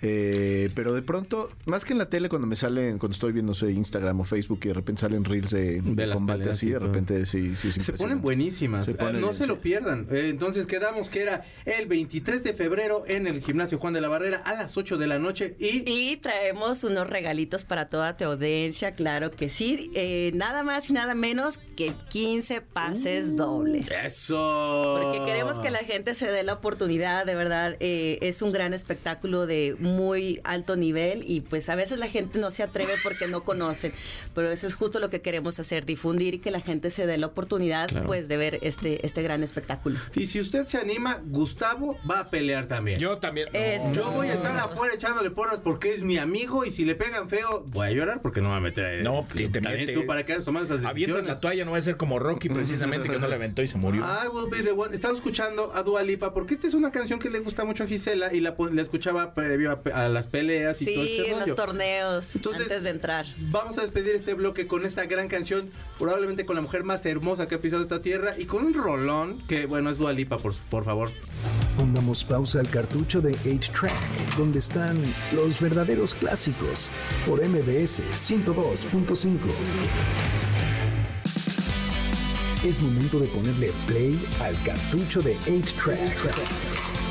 eh, pero de pronto, más que en la tele, cuando me salen, cuando estoy viendo sé, Instagram o Facebook y de repente salen reels de, combate así, de repente sí, sí, Se ponen buenísimas. Ah, no se lo pierdan. Eh, entonces quedamos que era el 23 de febrero en el gimnasio Juan de la Barrera a las 8 de la noche y... Y traemos unos regalitos para toda tu audiencia, claro que sí. Eh, nada más y nada menos que 15 pases uh, dobles. Eso. Porque queremos que la gente se dé la oportunidad, de verdad. es un gran espectáculo de muy alto nivel y pues a veces la gente no se atreve porque no conocen, pero eso es justo lo que queremos hacer, difundir y que la gente se dé la oportunidad pues de ver este, este gran espectáculo. Y si usted se anima, Gustavo va a pelear también. Yo también. Yo voy a estar afuera echándole porras porque es mi amigo y si le pegan feo, voy a llorar porque no va a meter ahí. No, te, te tú para que hayas tomado esas decisiones. la toalla, no va a ser como Rocky precisamente que no le aventó y se murió. I will be the one. Estaba escuchando a Dua Lipa porque esta es una canción que le gusta mucho a Gisela y la, la escuchaba previo a a, las peleas y todo este en los torneos antes de entrar. Vamos a despedir este bloque con esta gran canción, probablemente con la mujer más hermosa que ha pisado esta tierra y con un rolón que, bueno, es Dualipa, por, por favor. Pongamos pausa al cartucho de 8-Track, donde están los verdaderos clásicos, por MBS 102.5. Es momento de ponerle play al cartucho de 8-Track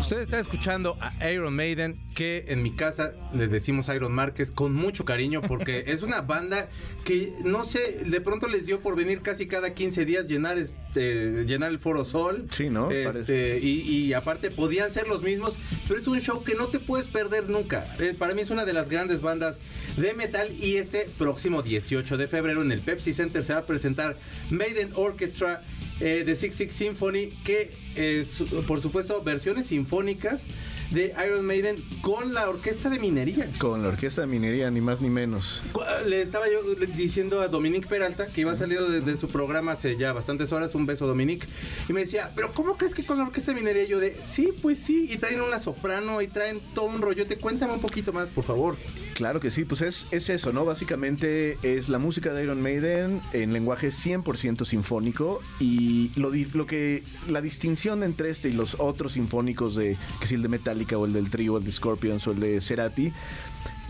Usted está escuchando a Iron Maiden, que en mi casa le decimos Iron Márquez con mucho cariño porque *laughs* es una banda que no sé, de pronto les dio por venir casi cada 15 días llenar este, llenar el Foro Sol. Sí, ¿no? Este, y, y aparte podían ser los mismos, pero es un show que no te puedes perder nunca. Eh, para mí es una de las grandes bandas de metal y este próximo 18 de febrero en el Pepsi Center se va a presentar Maiden Orchestra eh, de Six Six Symphony, que es, por supuesto, versiones sinfónicas de Iron Maiden con la orquesta de minería. Con la orquesta de minería, ni más ni menos. Le estaba yo diciendo a Dominique Peralta, que iba salido de, de su programa hace ya bastantes horas, un beso Dominique, y me decía, pero ¿cómo crees que con la orquesta de minería? Yo de, sí, pues sí, y traen una soprano, y traen todo un rollote. Cuéntame un poquito más, por favor. Claro que sí, pues es, es eso, ¿no? Básicamente es la música de Iron Maiden en lenguaje 100% sinfónico y lo, lo que la distinción entre este y los otros sinfónicos de que si el de Metallica o el del trío, el de Scorpions o el de Cerati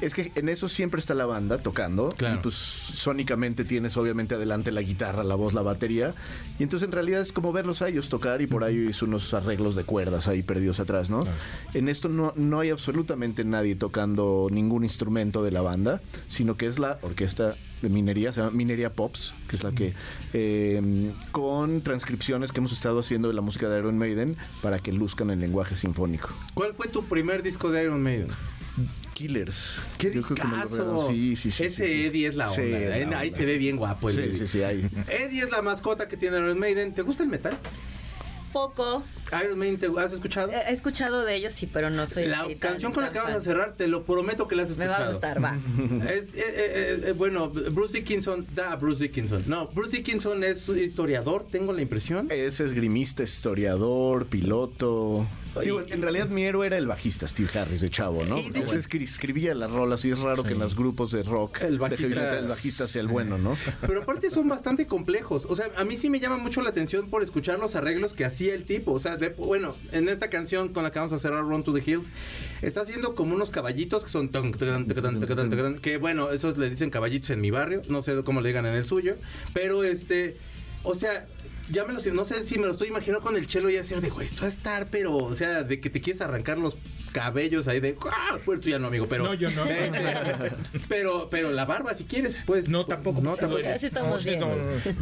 es que en eso siempre está la banda tocando Claro. y pues sónicamente tienes obviamente adelante la guitarra, la voz, la batería y entonces en realidad es como verlos a ellos tocar y por ahí es unos arreglos de cuerdas ahí perdidos atrás, ¿no? Claro. En esto no, no hay absolutamente nadie tocando ningún instrumento de la banda, sino que es la orquesta de minería, se llama Minería Pops, que es la que, eh, con transcripciones que hemos estado haciendo de la música de Iron Maiden para que luzcan el lenguaje sinfónico. ¿Cuál fue tu primer disco de Iron Maiden? Killers. ¡Qué me discazo! Sí, sí, sí. Ese sí, sí. Eddie es la onda. Sí, es ¿eh? la Ahí onda. se ve bien guapo el Sí, Eddie. sí, sí, ahí. Eddie es la mascota que tiene Iron Maiden. ¿Te gusta el metal? Poco. Iron Maiden, ¿te has escuchado? He escuchado de ellos, sí, pero no soy La así tan- canción con la que vamos a cerrar, te lo prometo que la has Me escuchado. va a gustar, va. *laughs* Es, eh, eh, bueno, Bruce Dickinson, da a Bruce Dickinson. No, Bruce Dickinson es historiador, tengo la impresión. Es esgrimista, historiador, piloto. Digo, en realidad mi héroe era el bajista Steve Harris de Chavo, ¿no? Él escri- escribía las rolas y es raro que en los grupos de rock El bajista- metal, el bajista sea el bueno, ¿no? *laughs* Pero aparte son bastante complejos. O sea, a mí sí me llama mucho la atención por escuchar los arreglos que hacía el tipo. O sea, de- bueno, en esta canción con la que vamos a cerrar Run to the Hills, está haciendo como unos caballitos que son... Que bueno, esos le dicen caballitos en mi barrio. No sé cómo le digan en el suyo. Pero este... O sea... Ya me lo no sé si me lo estoy imaginando con el chelo y hacer de, güey, esto va a estar, pero, o sea, de que te quieres arrancar los cabellos ahí de, ah, pues tú ya no, amigo, pero. No, yo no. Este, pero, pero la barba, si quieres, pues. No, tampoco. No, tampoco. Así estamos bien.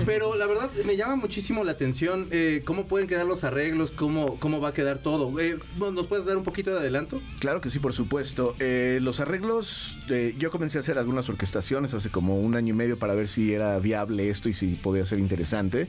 Pero la verdad me llama muchísimo la atención eh, cómo pueden quedar los arreglos, cómo, cómo va a quedar todo. Eh, ¿Nos puedes dar un poquito de adelanto? Claro que sí, por supuesto. Eh, los arreglos, eh, yo comencé a hacer algunas orquestaciones hace como un año y medio para ver si era viable esto y si podía ser interesante.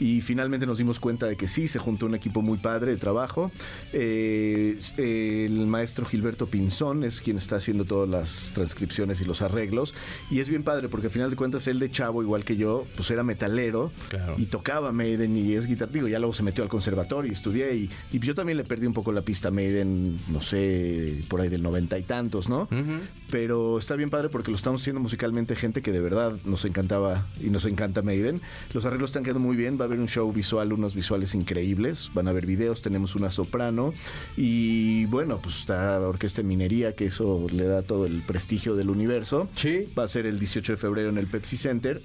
Y finalmente nos dimos cuenta de que sí, se juntó un equipo muy padre de trabajo. Eh, eh, el maestro Gilberto Pinzón es quien está haciendo todas las transcripciones y los arreglos. Y es bien padre porque al final de cuentas él de chavo, igual que yo, pues era metalero Claro. y tocaba Maiden y es guitarra. Digo, ya luego se metió al conservatorio y estudié y, y yo también le perdí un poco la pista a Maiden, no sé, por ahí del noventa y tantos, ¿no? Pero está bien padre porque lo estamos haciendo musicalmente gente que de verdad nos encantaba y nos encanta Maiden. Los arreglos están quedando muy bien, va a haber un show visual, unos visuales increíbles, van a haber videos, tenemos una soprano y bueno, pues está Orquesta de Minería, que eso le da todo el prestigio del universo. Sí. Va a ser el 18 de febrero en el Pepsi Center.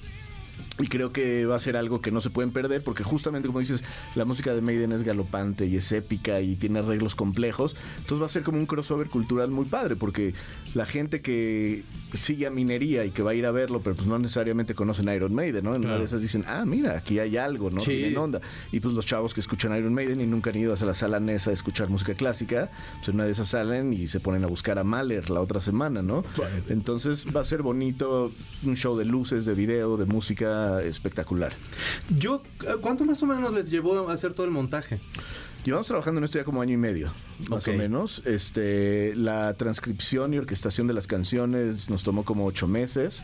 Y creo que va a ser algo que no se pueden perder porque justamente como dices, la música de Maiden es galopante y es épica y tiene arreglos complejos. Entonces va a ser como un crossover cultural muy padre porque la gente que sigue a minería y que va a ir a verlo, pero pues no necesariamente conocen Iron Maiden, ¿no? En una de esas dicen, ah, mira, aquí hay algo, ¿no? Sí. Tienen onda. Y pues los chavos que escuchan Iron Maiden y nunca han ido a la sala Nesa a escuchar música clásica, pues en una de esas salen y se ponen a buscar a Mahler la otra semana, ¿no? Entonces va a ser bonito, un show de luces, de video, de música espectacular. Yo, ¿cuánto más o menos les llevó a hacer todo el montaje? Llevamos trabajando en esto ya como año y medio, más o menos. Este, la transcripción y orquestación de las canciones nos tomó como ocho meses.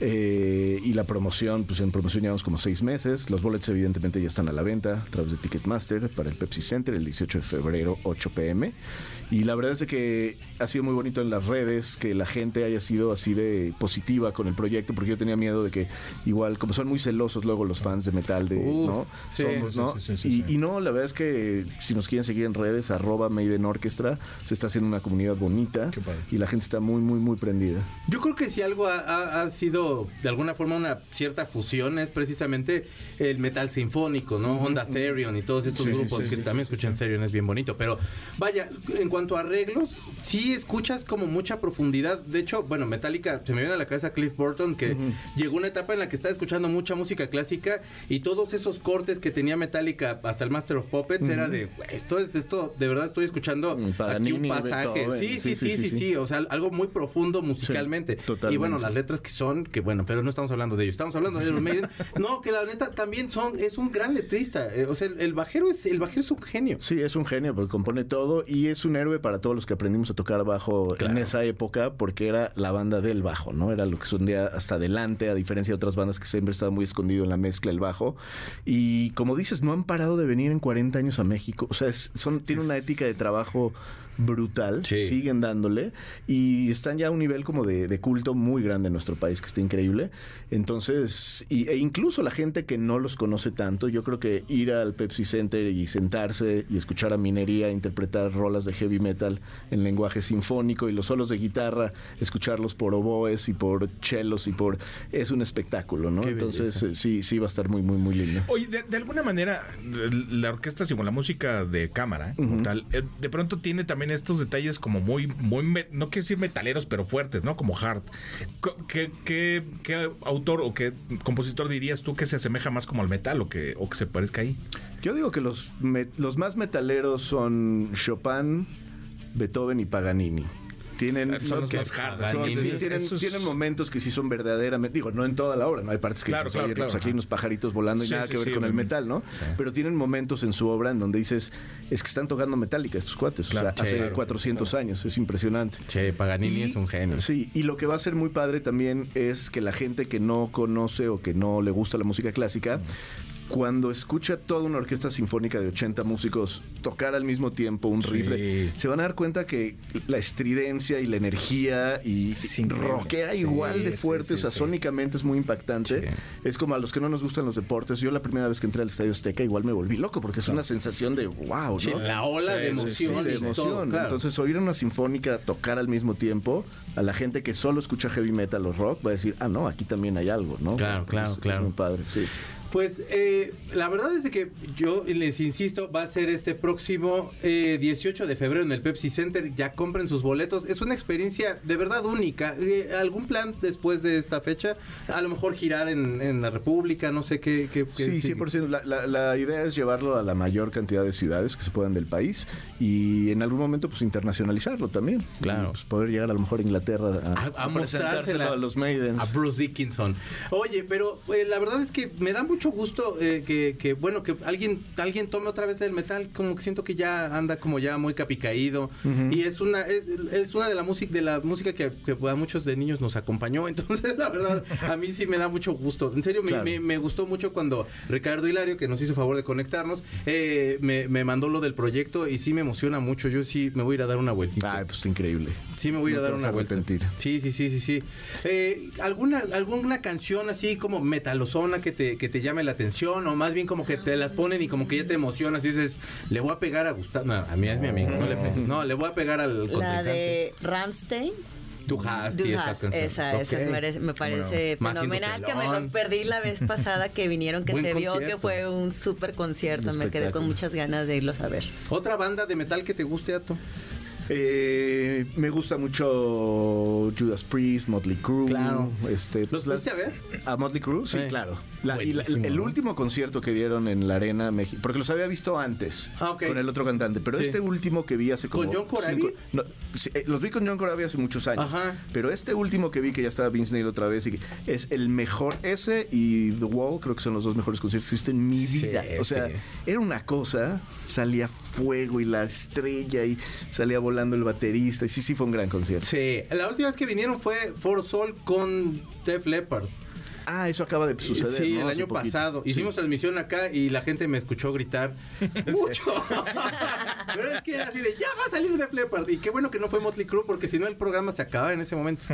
eh, y la promoción, pues en promoción llevamos como seis meses. Los boletos evidentemente ya están a la venta a través de Ticketmaster para el Pepsi Center el 18 de febrero, 8 pm. Y la verdad es que ha sido muy bonito en las redes que la gente haya sido así de positiva con el proyecto, porque yo tenía miedo de que igual, como son muy celosos luego los fans de metal, de, Uf, ¿no? sí, Somos, ¿no? sí, sí, y, no, la verdad es que si nos quieren seguir en redes, arroba Maiden Orchestra, se está haciendo una comunidad bonita y la gente está muy, muy, muy prendida. Yo creo que si algo ha, ha- ha sido de alguna forma una cierta fusión es precisamente el metal sinfónico, ¿no? Onda Therion y todos estos grupos que también escuchan Therion es bien bonito. Pero vaya, en cuanto a arreglos, sí escuchas como mucha profundidad. De hecho, bueno, Metallica, se me viene a la cabeza Cliff Burton que llegó una etapa en la que estaba escuchando mucha música clásica y todos esos cortes que tenía Metallica hasta el Master of Puppets era de, "Güey, esto es esto, de verdad estoy escuchando Mm, aquí Paganini, un pasaje. Beethoven. Sí, sí, sí, sí, sí, o sea, algo muy profundo musicalmente. Y bueno, las letras que son, que bueno, pero no estamos hablando de ellos, estamos hablando de Iron Maiden. *laughs* No, que la neta también son, es un gran letrista. eh, o sea, el, el bajero es, el bajero es un genio. Sí, es un genio porque compone todo y es un héroe para todos los que aprendimos a tocar bajo en esa época porque era la banda del bajo, ¿no? Era lo que sonía hasta adelante, a diferencia de otras bandas que siempre estaba muy escondido en la mezcla el bajo. Y como dices, no han parado de venir en 40 años a México. O sea, es- son, tiene una ética de trabajo brutal, Sí. siguen dándole y están ya a un nivel como de, de culto muy grande en nuestro país que está increíble. Entonces, y- e incluso la gente que no los conoce tanto, yo creo que ir al Pepsi Center y sentarse y escuchar a Minería interpretar rolas de heavy metal en lenguaje sinfónico y los solos de guitarra, escucharlos por oboes y por chelos y por... es un espectáculo, ¿no? Qué Entonces, belleza. eh, sí, sí va a estar muy, muy, muy lindo. Oye, de, de alguna manera, la orquesta, como la música de cámara, tal, eh, de pronto tiene también estos detalles como muy, muy, no quiero decir metaleros, pero fuertes, ¿no? Como hard. ¿Qué, qué, qué autor o qué compositor dirías tú que se asemeja más como al metal o que, o que se parezca ahí? Yo digo que los, los más metaleros son Chopin, Beethoven y Paganini. Tienen, Son los que- más hard, son- Paganini. sí, Esos- tienen, momentos que sí son verdaderamente, digo, no en toda la obra, no hay partes que Claro, dices, claro, "Oye, claro, pues aquí hay unos pajaritos volando y nada sí, que ver con el metal, ¿no? Pero tienen momentos en su obra en donde dices, es que están tocando metálica estos cuates, o sea, hace claro, 400 años, es impresionante. Che, Paganini Y- es un genio. Sí, y lo que va a ser muy padre también es que la gente que no conoce o que no le gusta la música clásica, cuando escucha toda una orquesta sinfónica de 80 músicos tocar al mismo tiempo un riff, Sí. se van a dar cuenta que la estridencia y la energía y, rockea Sí, igual de fuerte, sí, o sea, sí. sónicamente es muy impactante. Es como a los que no nos gustan los deportes. Yo la primera vez que entré al Estadio Azteca igual me volví loco porque es una sensación de wow, Sí, ¿no? la ola de emoción. Sí, de y todo, emoción. claro. Entonces, oír una sinfónica tocar al mismo tiempo, a la gente que solo escucha heavy metal o rock, va a decir, ah, no, aquí también hay algo, ¿no? Claro, claro, Es- es claro. muy padre, sí. Pues eh, la verdad es de que yo les insisto, va a ser este próximo eh, 18 de febrero en el Pepsi Center. Ya compren sus boletos. Es una experiencia de verdad única. Eh, ¿Algún plan después de esta fecha? A lo mejor girar en, en la República, no sé qué. qué, qué Sí, sigue. 100%. La, la- la idea es llevarlo a la mayor cantidad de ciudades que se puedan del país y en algún momento pues internacionalizarlo también. Claro. Pues, poder llegar a lo mejor a Inglaterra a, A- a a mostrársela presentárselo a los Maidens. A Bruce Dickinson. Oye, pero eh, la verdad es que me da mucho gusto eh, que, que, bueno, que alguien alguien tome otra vez del metal. Como que siento que ya anda como ya muy capicaído. Y es una es, es una de la música de la música que, que a muchos de niños nos acompañó. *laughs* Entonces, la verdad, a mí sí me da mucho gusto. En serio, me, Claro. me- me gustó mucho cuando Ricardo Hilario, que nos hizo favor de conectarnos, eh, me, me mandó lo del proyecto y sí me emociona mucho. Yo sí me voy a ir a dar una vueltita. Ay, pues increíble. Sí, me voy a No dar una vuelta. arrepentir. Sí, sí, sí, sí, sí. Eh, ¿alguna, ¿Alguna canción así como metalozona que te, que te llame la atención? O más bien como que te las ponen y como que ya te emocionas y dices, le voy a pegar a Gustavo. No, a mí es mi amigo, no le pego. No, le voy a pegar al La de Ramstein. Hast, canciones. esa, esa Ok. es- merece- me parece Más fenomenal. Que me los perdí la vez pasada que vinieron, que *laughs* Buen se vio que concierto. fue un súper concierto. Un Me quedé con muchas ganas de irlos a ver. ¿Otra banda de metal que te guste, Ato? Eh, me gusta mucho Judas Priest, Motley Crue. Claro. Este, ¿Los pues, las- fuiste a ver? ¿A Motley Crue? Sí, Sí. claro. La- y la- el último concierto que dieron en la Arena México, porque los había visto antes Ah, con el otro cantante, pero Sí. este último que vi hace como. ¿Con John Corabi? cinco- no, sí, eh, los vi con John Corabi hace muchos años. Ajá. Pero este último que vi, que ya estaba Vince Neil otra vez, y que es el mejor. Ese y The Wall, creo que son los dos mejores conciertos que he visto en mi Sí, vida. O sea, sí. era una cosa, salía fuego y la estrella y salía volando el baterista. Y sí, sí, fue un gran concierto. Sí, la última vez que vinieron fue For Soul con Def Leppard. Ah, eso acaba de suceder. Sí, ¿no? el año poquito. pasado. Sí. Hicimos transmisión acá y la gente me escuchó gritar *laughs* mucho. *laughs* Pero es que así de, ya va a salir de Fleppard. Y qué bueno que no fue Motley Crue porque si no el programa se acaba en ese momento.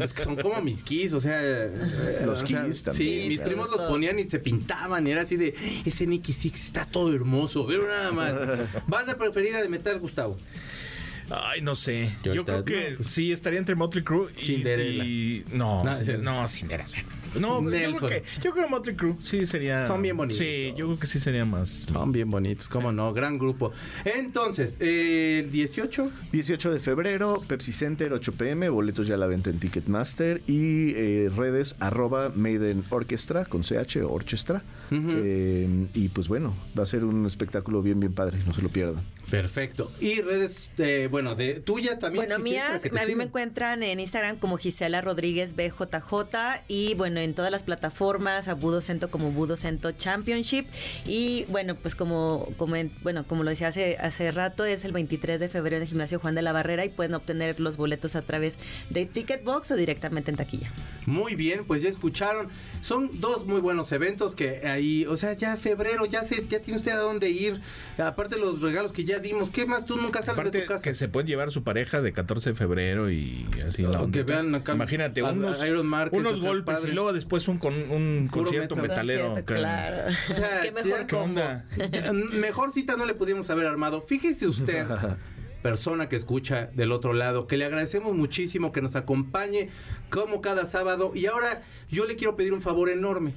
es que son como mis Kiss, o sea... eh, Los o sea, también. Sí, mis primos los ponían y se pintaban y era así de, ese Nicky Six está todo hermoso, pero nada más. *laughs* Banda preferida de metal, Gustavo. Ay, no sé. Yo Yo creo que no, pues- sí estaría entre Motley Crue y Cinderella. y- no, No, Cinder- sí. no, Cinderella. No, yo creo, que, yo creo que Motley Crue sí sería. Son bien bonitos. Sí, yo creo que sí sería más. Son bien bonitos, cómo no, gran grupo. Entonces, eh, 18. 18 de febrero, Pepsi Center, 8 pm, boletos ya a la venta en Ticketmaster y eh, redes arroba Maiden Orchestra con CH Orchestra. Eh, y pues bueno, va a ser un espectáculo bien, bien padre, no se lo pierdan. Perfecto. Y redes, eh, bueno, de tuyas también. Bueno, si mías, a mí me encuentran en Instagram como Gisela Rodríguez BJJ y bueno, en todas las plataformas, a Budo Cento como Budo Cento Championship y bueno, pues como, como en- bueno, como lo decía hace, hace rato, es el 23 de febrero en el gimnasio Juan de la Barrera y pueden obtener los boletos a través de Ticketbox o directamente en taquilla. Muy bien, pues ya escucharon. Son dos muy buenos eventos que ahí, o sea, ya febrero, ya se, ya tiene usted a dónde ir. Aparte de los regalos que ya dimos, ¿qué más? Tú nunca sales de tu casa. que se pueden llevar su pareja de 14 de febrero y así O que vean acá Imagínate a- unos, a Iron Márquez, unos golpes padre. y luego después un con un concierto metal. metalero. Claro. O sea, *laughs* Qué mejor ya- ¿Qué combo. onda? Ya, Mejor cita no le pudimos haber armado. Fíjese usted, *laughs* persona que escucha del otro lado, que le agradecemos muchísimo que nos acompañe como cada sábado. Y ahora yo le quiero pedir un favor enorme.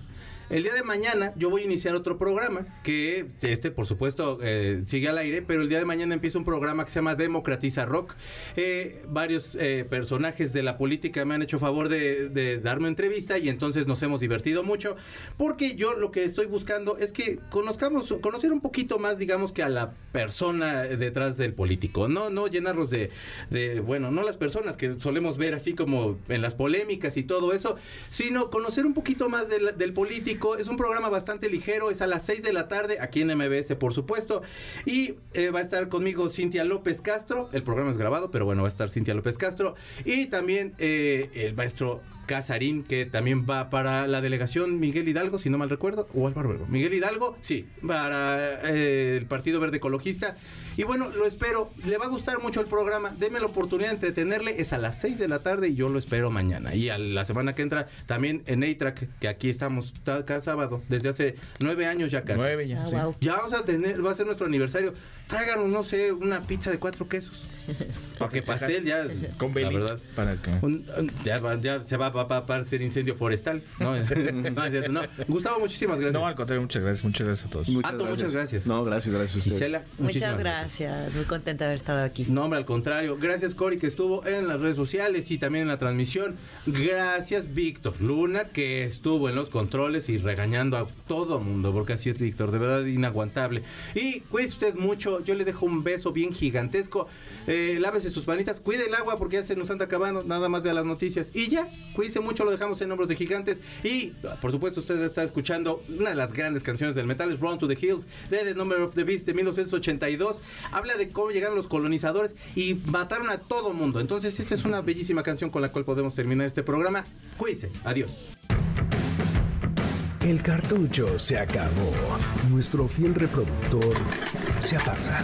El día de mañana yo voy a iniciar otro programa que este por supuesto eh, sigue al aire, pero el día de mañana empieza un programa que se llama Democratiza Rock. Eh, varios eh, personajes de la política me han hecho favor de, darme entrevista y entonces nos hemos divertido mucho porque yo lo que estoy buscando es que conozcamos, conocer un poquito más, digamos que a la persona detrás del político, no, no llenarnos de, de, bueno, no las personas que solemos ver así como en las polémicas y todo eso, sino conocer un poquito más del político. Es un programa bastante ligero, es a las 6 de la tarde, aquí en MBS, por supuesto. Y eh, va a estar conmigo Cintia López Castro. El programa es grabado, pero bueno, va a estar Cintia López Castro. Y también eh, el maestro Casarín, que también va para la delegación Miguel Hidalgo, si no mal recuerdo, o Álvaro Obregón. Miguel Hidalgo, sí, para eh, el Partido Verde Ecologista. Y bueno, lo espero. Le va a gustar mucho el programa. Deme la oportunidad de entretenerle. Es a las 6 de la tarde y yo lo espero mañana. Y a la semana que entra también en A-Track, que aquí estamos ta- cada sábado, desde hace nueve años ya casi. Nueve ya. Ah, sí. wow. Ya vamos a tener, va a ser nuestro aniversario. Tráiganos, no sé, una pizza de cuatro quesos. *laughs* Porque pastel ya, *laughs* Con la verdad. Para que... Un- un- ya, ya se va, va- va a aparecer incendio forestal. *laughs* No, no, es cierto, no. Gustavo, muchísimas gracias. No, al contrario, muchas gracias, muchas gracias a todos. Muchas Ato, muchas gracias. No, gracias, gracias a ustedes. Gisela, Muchas gracias, muy contenta de haber estado aquí. No, hombre, al contrario. Gracias, Cory, que estuvo en las redes sociales y también en la transmisión. Gracias, Víctor Luna, que estuvo en los controles y regañando a todo mundo, porque así es, Víctor, de verdad inaguantable. Y cuídese usted mucho. Yo le dejo un beso bien gigantesco. Eh, lávese sus manitas, cuide el agua porque ya se nos anda acabando. Nada más vea las noticias. Y ya, cuídese mucho, lo dejamos en hombros de gigantes. Y, por supuesto, usted está escuchando una de las grandes canciones del metal, es Run to the Hills, de The Number of the Beast de 1982. Habla de cómo llegaron los colonizadores y mataron a todo mundo. Entonces, esta es una bellísima canción con la cual podemos terminar este programa. Cuídense. Adiós. El cartucho se acabó. Nuestro fiel reproductor se apaga.